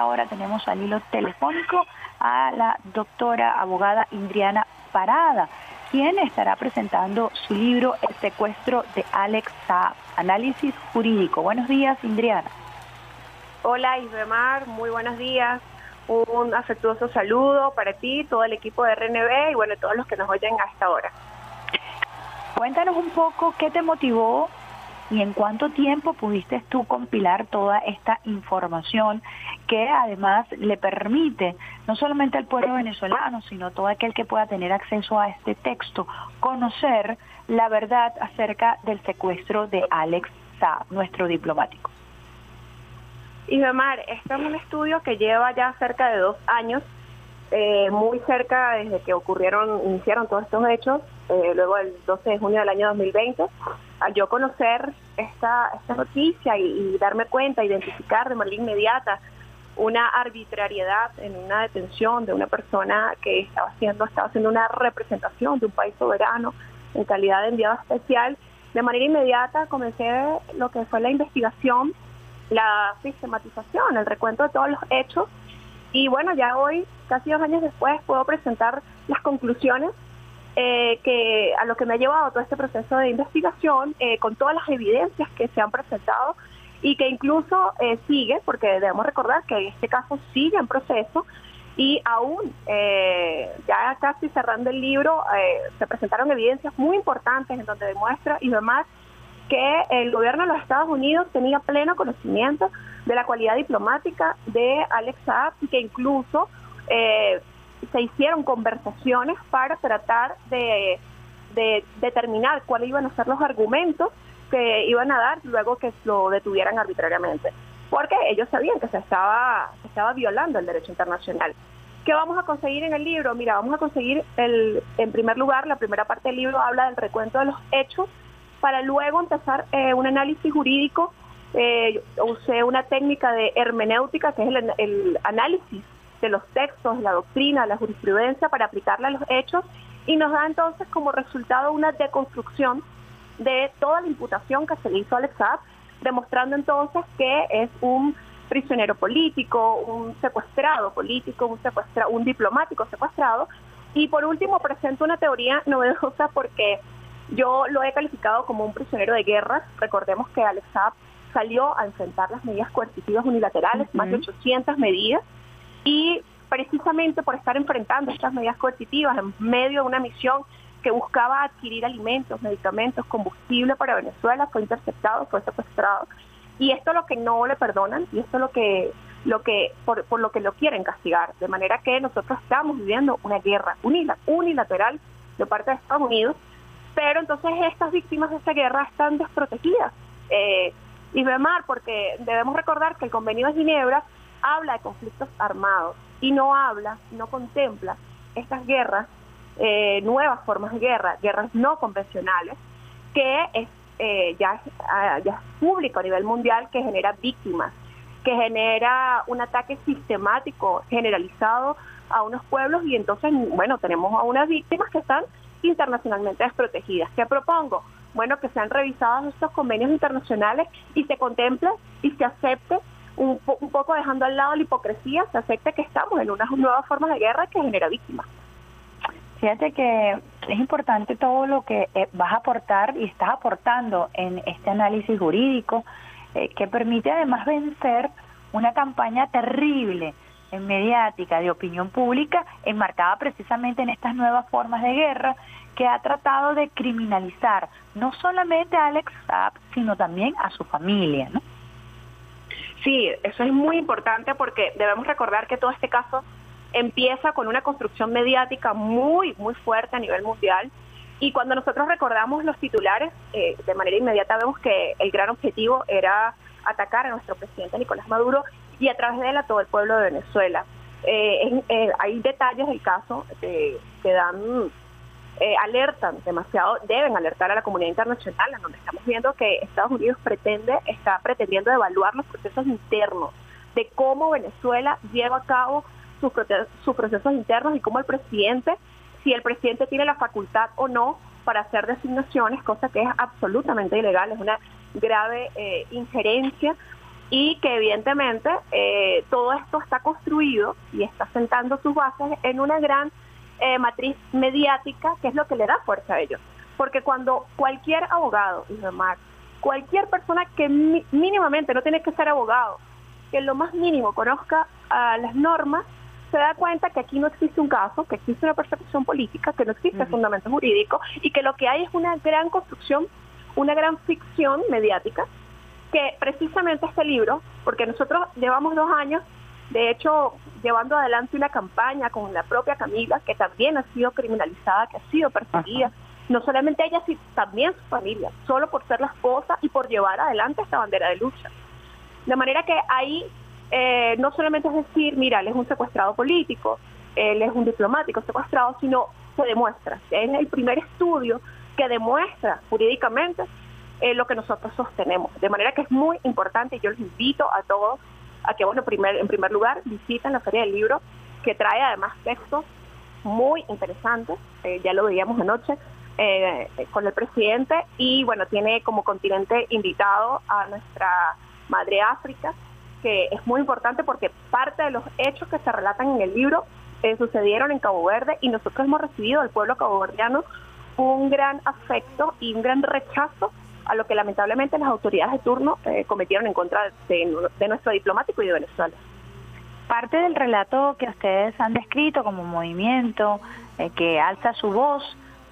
esta hora tenemos al hilo telefónico a la doctora abogada Indriana Parada, quien estará presentando su libro El secuestro de Alex Saab, análisis jurídico. Buenos días, Indriana. Hola, Isbemar, muy buenos días. Un afectuoso saludo para ti, todo el equipo de RNB y bueno, todos los que nos oyen a esta hora. Cuéntanos un poco qué te motivó y en cuánto tiempo pudiste tú compilar toda esta información que además le permite no solamente al pueblo venezolano, sino todo aquel que pueda tener acceso a este texto, conocer la verdad acerca del secuestro de Alex Saab, nuestro diplomático. Isbemar, este es un estudio que lleva ya cerca de dos años, eh, muy cerca desde que ocurrieron, iniciaron todos estos hechos, eh, luego el 12 de junio del año 2020 al yo conocer esta, esta noticia y, darme cuenta, identificar de manera inmediata una arbitrariedad en una detención de una persona que estaba haciendo, estaba haciendo una representación de un país soberano en calidad de enviado especial, de manera inmediata comencé lo que fue la investigación, la sistematización, el recuento de todos los hechos y bueno, ya hoy, casi dos años después, puedo presentar las conclusiones eh, que a lo que me ha llevado todo este proceso de investigación, eh, con todas las evidencias que se han presentado y que incluso eh, sigue, porque debemos recordar que este caso sigue en proceso y aún ya casi cerrando el libro se presentaron evidencias muy importantes en donde demuestra y demás que el gobierno de los Estados Unidos tenía pleno conocimiento de la cualidad diplomática de Alex Saab que incluso se hicieron conversaciones para tratar de, determinar cuáles iban a ser los argumentos que iban a dar luego que lo detuvieran arbitrariamente. Porque ellos sabían que se estaba, estaba violando el derecho internacional. ¿Qué vamos a conseguir en el libro? Mira, vamos a conseguir, el, en primer lugar, la primera parte del libro habla del recuento de los hechos, para luego empezar eh, un análisis jurídico. Eh, usé una técnica de hermenéutica, que es el, análisis de los textos, la doctrina, la jurisprudencia para aplicarla a los hechos y nos da entonces como resultado una deconstrucción de toda la imputación que se hizo al Alex demostrando entonces que es un prisionero político, un secuestrado político, un, secuestra, un diplomático secuestrado. Y por último presento una teoría novedosa porque yo lo he calificado como un prisionero de guerra. Recordemos que Alex salió a enfrentar las medidas coercitivas unilaterales, más de 800 medidas, y precisamente por estar enfrentando estas medidas coercitivas en medio de una misión que buscaba adquirir alimentos, medicamentos, combustible para Venezuela, fue interceptado, fue secuestrado. Y esto es lo que no le perdonan y esto es lo que, lo que por, por lo que lo quieren castigar. De manera que nosotros estamos viviendo una guerra unilateral de parte de Estados Unidos, pero entonces estas víctimas de esta guerra están desprotegidas. Eh, y Bemar, porque debemos recordar que el convenio de Ginebra habla de conflictos armados y no habla, no contempla estas guerras, eh, nuevas formas de guerra, guerras no convencionales, que es, eh, ya, ah, ya es público a nivel mundial, que genera víctimas, que genera un ataque sistemático, generalizado a unos pueblos y entonces, bueno, tenemos a unas víctimas que están internacionalmente desprotegidas. ¿Qué propongo? Bueno, que sean revisados estos convenios internacionales y se contemple y se acepte un, poco dejando al lado la hipocresía, se acepta que estamos en unas nuevas formas de guerra que genera víctimas. Fíjate que es importante todo lo que eh, vas a aportar y estás aportando en este análisis jurídico eh, que permite además vencer una campaña terrible en mediática de opinión pública enmarcada precisamente en estas nuevas formas de guerra que ha tratado de criminalizar no solamente a Alex Saab, sino también a su familia, ¿no? Sí, eso es muy importante porque debemos recordar que todo este caso empieza con una construcción mediática muy, muy fuerte a nivel mundial. Y cuando nosotros recordamos los titulares, eh, de manera inmediata vemos que el gran objetivo era atacar a nuestro presidente Nicolás Maduro y a través de él a todo el pueblo de Venezuela. Eh, eh, hay detalles del caso que dan eh, alertan demasiado, deben alertar a la comunidad internacional, en donde estamos viendo que Estados Unidos pretende, está pretendiendo evaluar los procesos internos, de cómo Venezuela lleva a cabo sus, sus procesos internos y cómo el presidente, si el presidente tiene la facultad o no para hacer designaciones, cosa que es absolutamente ilegal, es una grave eh, injerencia y que evidentemente eh, todo esto está construido y está sentando sus bases en una gran eh, matriz mediática que es lo que le da fuerza a ellos. Porque cuando cualquier abogado, y demás, cualquier persona que mínimamente no tiene que ser abogado, que lo más mínimo conozca a las normas, se da cuenta que aquí no existe un caso, que existe una persecución política, que no existe fundamento jurídico y que lo que hay es una gran construcción, una gran ficción mediática, que precisamente este libro, porque nosotros llevamos dos años, de hecho, llevando adelante una campaña con la propia Camila, que también ha sido criminalizada, que ha sido perseguida, no solamente ella, sino también su familia, solo por ser la esposa y por llevar adelante esta bandera de lucha. De manera que ahí eh, no solamente es decir, mira, él es un secuestrado político, él es un diplomático secuestrado, sino se demuestra. Es el primer estudio que demuestra jurídicamente eh, lo que nosotros sostenemos. De manera que es muy importante y yo les invito a todos a que, bueno, primer, en primer lugar, visiten la Feria del Libro, que trae además textos muy interesantes, eh, ya lo veíamos anoche, eh, con el presidente y bueno, tiene como continente invitado a nuestra madre África, que es muy importante porque parte de los hechos que se relatan en el libro eh, sucedieron en Cabo Verde y nosotros hemos recibido del pueblo caboverdiano un gran afecto y un gran rechazo a lo que lamentablemente las autoridades de turno eh, cometieron en contra de, nuestro diplomático y de Venezuela. Parte del relato que ustedes han descrito como movimiento que alza su voz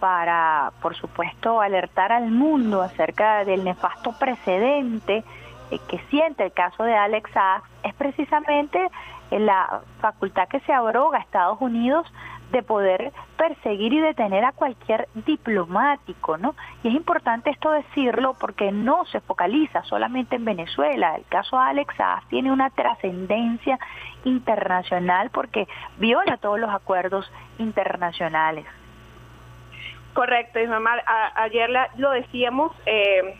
para, por supuesto, alertar al mundo acerca del nefasto precedente eh, que siente el caso de Alex Saab, es precisamente la facultad que se abroga a Estados Unidos de poder perseguir y detener a cualquier diplomático, ¿no? Y es importante esto decirlo porque no se focaliza solamente en Venezuela. El caso Alex Saab tiene una trascendencia internacional porque viola todos los acuerdos internacionales. Correcto, mamá. ayer lo decíamos, eh,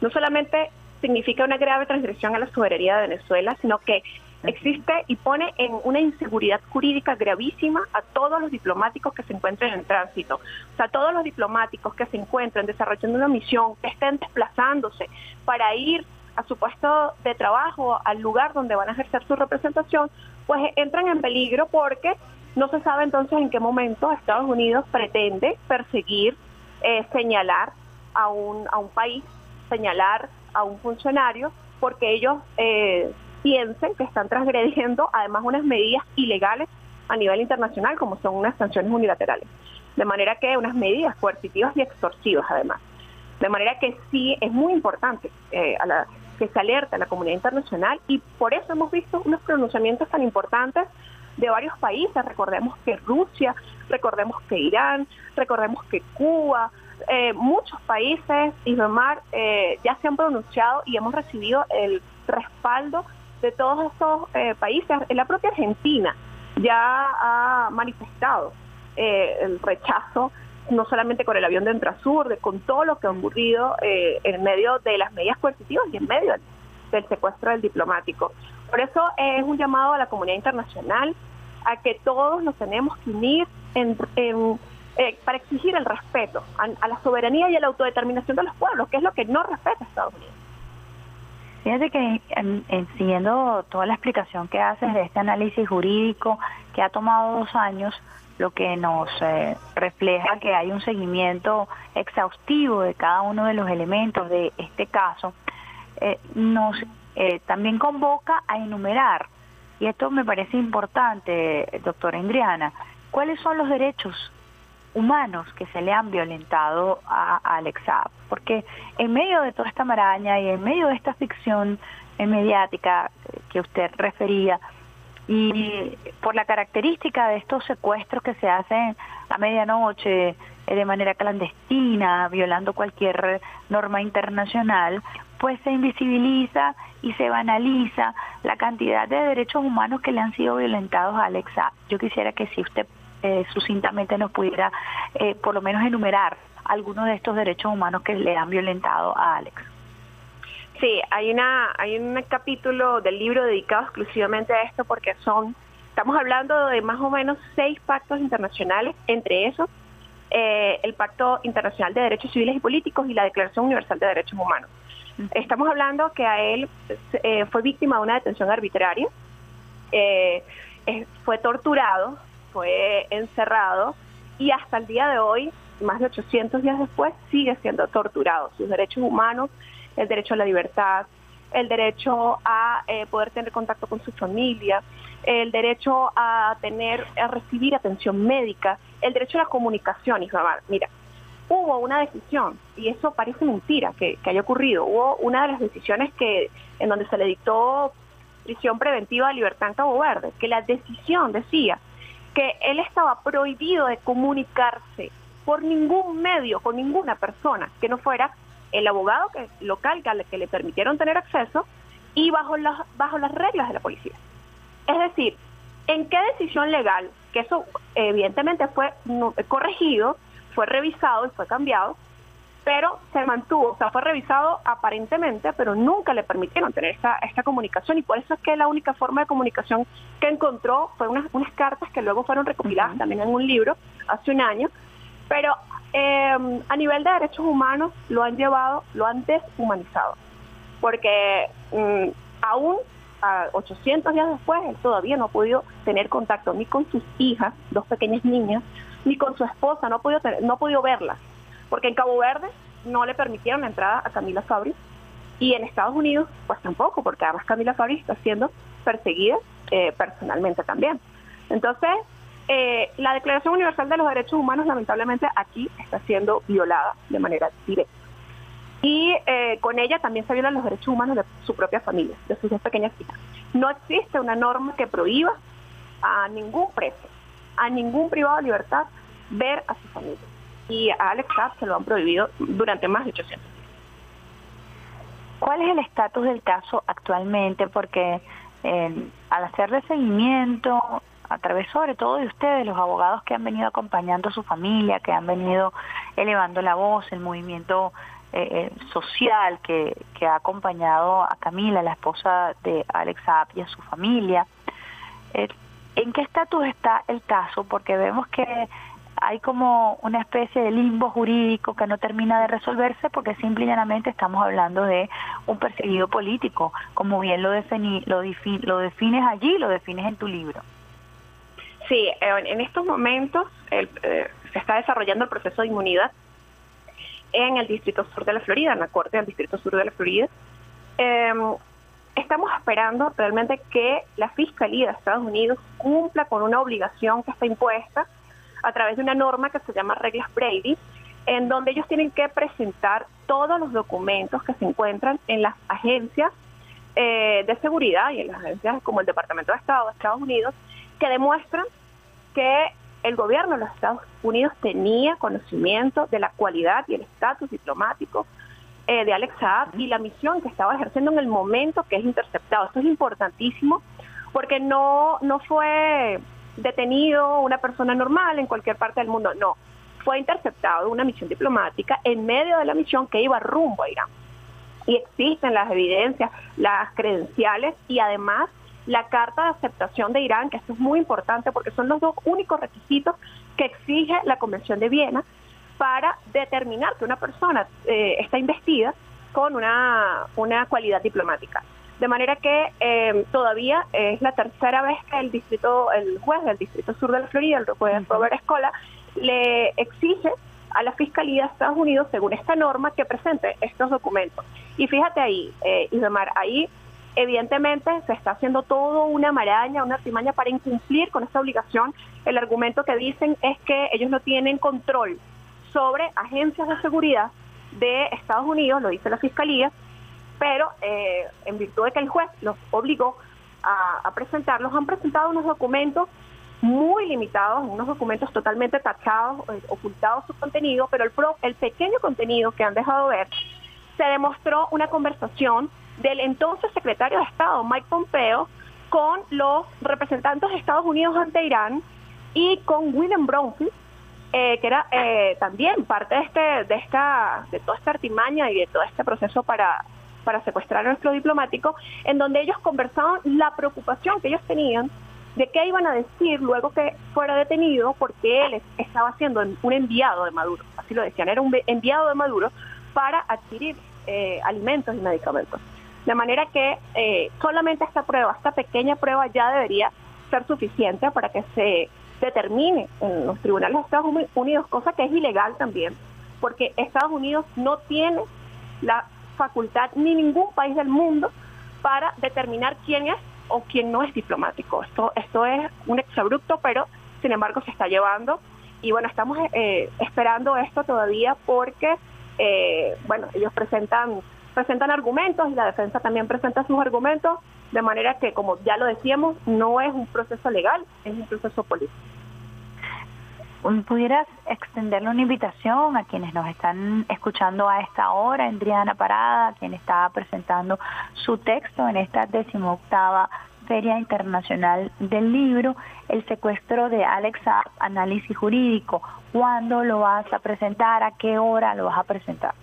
no solamente significa una grave transgresión a la soberanía de Venezuela, sino que existe y pone en una inseguridad jurídica gravísima a todos los diplomáticos que se encuentren en tránsito. O sea, todos los diplomáticos que se encuentren desarrollando una misión, que estén desplazándose para ir a su puesto de trabajo, al lugar donde van a ejercer su representación, pues entran en peligro porque no se sabe entonces en qué momento Estados Unidos pretende perseguir, eh, señalar a un, a un país, señalar a un funcionario, porque ellos eh, piensen que están transgrediendo además unas medidas ilegales a nivel internacional, como son unas sanciones unilaterales. De manera que unas medidas coercitivas y extorsivas además. De manera que sí es muy importante eh, a la, que se alerta a la comunidad internacional y por eso hemos visto unos pronunciamientos tan importantes de varios países. Recordemos que Rusia, recordemos que Irán, recordemos que Cuba, eh, muchos países, Islamar, eh, ya se han pronunciado y hemos recibido el respaldo de todos estos eh, países. La propia Argentina ya ha manifestado eh, el rechazo no solamente con el avión de Entrasur, de, con todo lo que ha ocurrido en medio de las medidas coercitivas y en medio del secuestro del diplomático. Por eso es un llamado a la comunidad internacional a que todos nos tenemos que unir en, eh, para exigir el respeto a, la soberanía y a la autodeterminación de los pueblos, que es lo que no respeta Estados Unidos. Fíjate que en, siguiendo toda la explicación que haces de este análisis jurídico que ha tomado dos años, lo que nos eh, refleja que hay un seguimiento exhaustivo de cada uno de los elementos de este caso, eh, nos también convoca a enumerar y esto me parece importante, doctora Indriana, ¿cuáles son los derechos humanos que se le han violentado a, Alex Porque en medio de toda esta maraña y en medio de esta ficción mediática que usted refería, y por la característica de estos secuestros que se hacen a medianoche eh, de manera clandestina, violando cualquier norma internacional, pues se invisibiliza y se banaliza la cantidad de derechos humanos que le han sido violentados a Alexa. Yo quisiera que si usted eh, sucintamente nos pudiera eh, por lo menos enumerar algunos de estos derechos humanos que le han violentado a Alex. Sí, hay una hay un capítulo del libro dedicado exclusivamente a esto porque son estamos hablando de más o menos seis pactos internacionales, entre esos eh, el Pacto Internacional de Derechos Civiles y Políticos y la Declaración Universal de Derechos Humanos. Estamos hablando que a él eh, fue víctima de una detención arbitraria, eh, fue torturado, fue encerrado y hasta el día de hoy, más de 800 días después, sigue siendo torturado. Sus derechos humanos, el derecho a la libertad, el derecho a eh, poder tener contacto con su familia, el derecho a tener, a recibir atención médica, el derecho a la comunicación. Y mira, hubo una decisión, y eso parece mentira que, haya ocurrido, hubo una de las decisiones que en donde se le dictó prisión preventiva de libertad en Cabo Verde, que la decisión decía que él estaba prohibido de comunicarse por ningún medio, con ninguna persona, que no fuera el abogado que, local que, le permitieron tener acceso y bajo las, bajo las reglas de la policía. Es decir, ¿en qué decisión legal, que eso evidentemente fue corregido, fue revisado y fue cambiado, pero se mantuvo, o sea, fue revisado aparentemente, pero nunca le permitieron tener esta, esta comunicación y por eso es que la única forma de comunicación que encontró fue unas, unas cartas que luego fueron recopiladas también en un libro hace un año, pero eh, a nivel de derechos humanos lo han llevado, lo han deshumanizado, porque mm, aún a 800 días después él todavía no ha podido tener contacto ni con sus hijas, dos pequeñas niñas, ni con su esposa, no ha podido, no ha podido verlas, porque en Cabo Verde no le permitieron la entrada a Camila Fabri y en Estados Unidos pues tampoco, porque además Camila Fabri está siendo perseguida eh, personalmente también. Entonces, eh, la Declaración Universal de los Derechos Humanos lamentablemente aquí está siendo violada de manera directa. Y eh, con ella también se violan los derechos humanos de su propia familia, de sus dos pequeñas hijas. No existe una norma que prohíba a ningún preso, a ningún privado de libertad ver a su familia. Y a Alex Saab se lo han prohibido durante más de 800 días. ¿Cuál es el estatus del caso actualmente? Porque eh, al hacerle seguimiento, a través sobre todo de ustedes, los abogados que han venido acompañando a su familia, que han venido elevando la voz, el movimiento eh, eh, social que, que, ha acompañado a Camila, la esposa de Alex App y a su familia. Eh, ¿En qué estatus está el caso? Porque vemos que hay como una especie de limbo jurídico que no termina de resolverse porque simple y llanamente estamos hablando de un perseguido político, como bien lo, defini, lo, defines allí, lo defines en tu libro. Sí, en estos momentos eh, se está desarrollando el proceso de inmunidad en el Distrito Sur de la Florida, en la Corte del Distrito Sur de la Florida. Em, estamos esperando realmente que la Fiscalía de Estados Unidos cumpla con una obligación que está impuesta a través de una norma que se llama Reglas Brady, en donde ellos tienen que presentar todos los documentos que se encuentran en las agencias eh, de seguridad y en las agencias como el Departamento de Estado de Estados Unidos que demuestran que el gobierno de los Estados Unidos tenía conocimiento de la cualidad y el estatus diplomático eh, de Alex Saab y la misión que estaba ejerciendo en el momento que es interceptado. Esto es importantísimo porque no, no fue detenido una persona normal en cualquier parte del mundo, no, fue interceptado una misión diplomática en medio de la misión que iba rumbo a Irán. Y existen las evidencias, las credenciales y además la carta de aceptación de Irán, que esto es muy importante porque son los dos únicos requisitos que exige la Convención de Viena para determinar que una persona eh, está investida con una, una cualidad diplomática. De manera que eh, todavía es la tercera vez que el distrito, el juez del Distrito Sur de la Florida, el juez Robert Escola, le exige a la Fiscalía de Estados Unidos, según esta norma, que presente estos documentos. Y fíjate ahí, eh, Ismar, ahí Evidentemente se está haciendo todo una maraña, una artimaña para incumplir con esta obligación. El argumento que dicen es que ellos no tienen control sobre agencias de seguridad de Estados Unidos, lo dice la Fiscalía, pero eh, en virtud de que el juez los obligó a, presentarlos, han presentado unos documentos muy limitados, unos documentos totalmente tachados, eh, ocultados su contenido, pero el, el pequeño contenido que han dejado ver se demostró una conversación del entonces secretario de Estado, Mike Pompeo, con los representantes de Estados Unidos ante Irán y con William Bromfield, eh, que era también parte de, este, de, esta, de toda esta artimaña y de todo este proceso para, para secuestrar a nuestro diplomático, en donde ellos conversaban la preocupación que ellos tenían de qué iban a decir luego que fuera detenido porque él estaba siendo un enviado de Maduro, así lo decían, era un enviado de Maduro para adquirir eh, alimentos y medicamentos. De manera que eh, solamente esta prueba, esta pequeña prueba ya debería ser suficiente para que se determine en los tribunales de Estados Unidos, cosa que es ilegal también, porque Estados Unidos no tiene la facultad ni ningún país del mundo para determinar quién es o quién no es diplomático. Esto, esto es un exabrupto, pero sin embargo se está llevando y bueno, estamos eh, esperando esto todavía porque, eh, bueno, ellos presentan, presentan argumentos y la defensa también presenta sus argumentos, de manera que, como ya lo decíamos, no es un proceso legal, es un proceso político. ¿Pudieras extenderle una invitación a quienes nos están escuchando a esta hora, Adriana Parada, quien está presentando su texto en esta decimoctava Feria Internacional del Libro, el secuestro de Alexa Análisis Jurídico. ¿Cuándo lo vas a presentar? ¿A qué hora lo vas a presentar?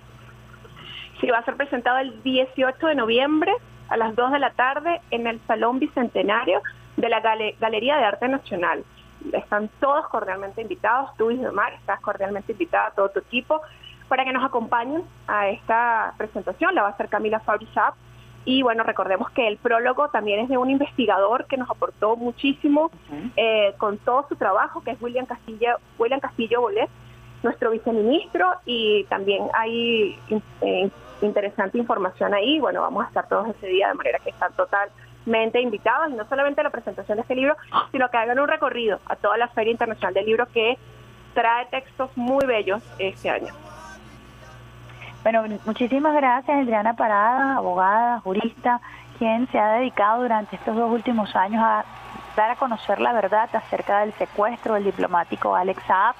Sí, va a ser presentado el 18 de noviembre a las 2 de la tarde en el Salón Bicentenario de la Galería de Arte Nacional. Están todos cordialmente invitados, tú y Mar, estás cordialmente invitada, todo tu equipo, para que nos acompañen a esta presentación. La va a hacer Camila Fabrizap, y bueno, recordemos que el prólogo también es de un investigador que nos aportó muchísimo eh, con todo su trabajo, que es William Castillo, William Castillo Bolet, nuestro viceministro, y también hay eh, interesante información ahí. Bueno, vamos a estar todos ese día de manera que están totalmente invitados, y no solamente a la presentación de este libro, sino que hagan un recorrido a toda la Feria Internacional del Libro que trae textos muy bellos este año. Bueno, muchísimas gracias, Adriana Parada, abogada, jurista, quien se ha dedicado durante estos dos últimos años a dar a conocer la verdad acerca del secuestro del diplomático Alex Saab.